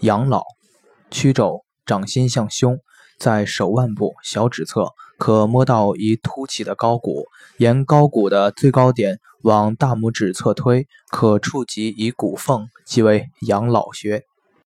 养老，曲肘，掌心向胸，在手腕部小指侧可摸到一凸起的高骨，沿高骨的最高点往大拇指侧推，可触及一骨缝，即为养老穴。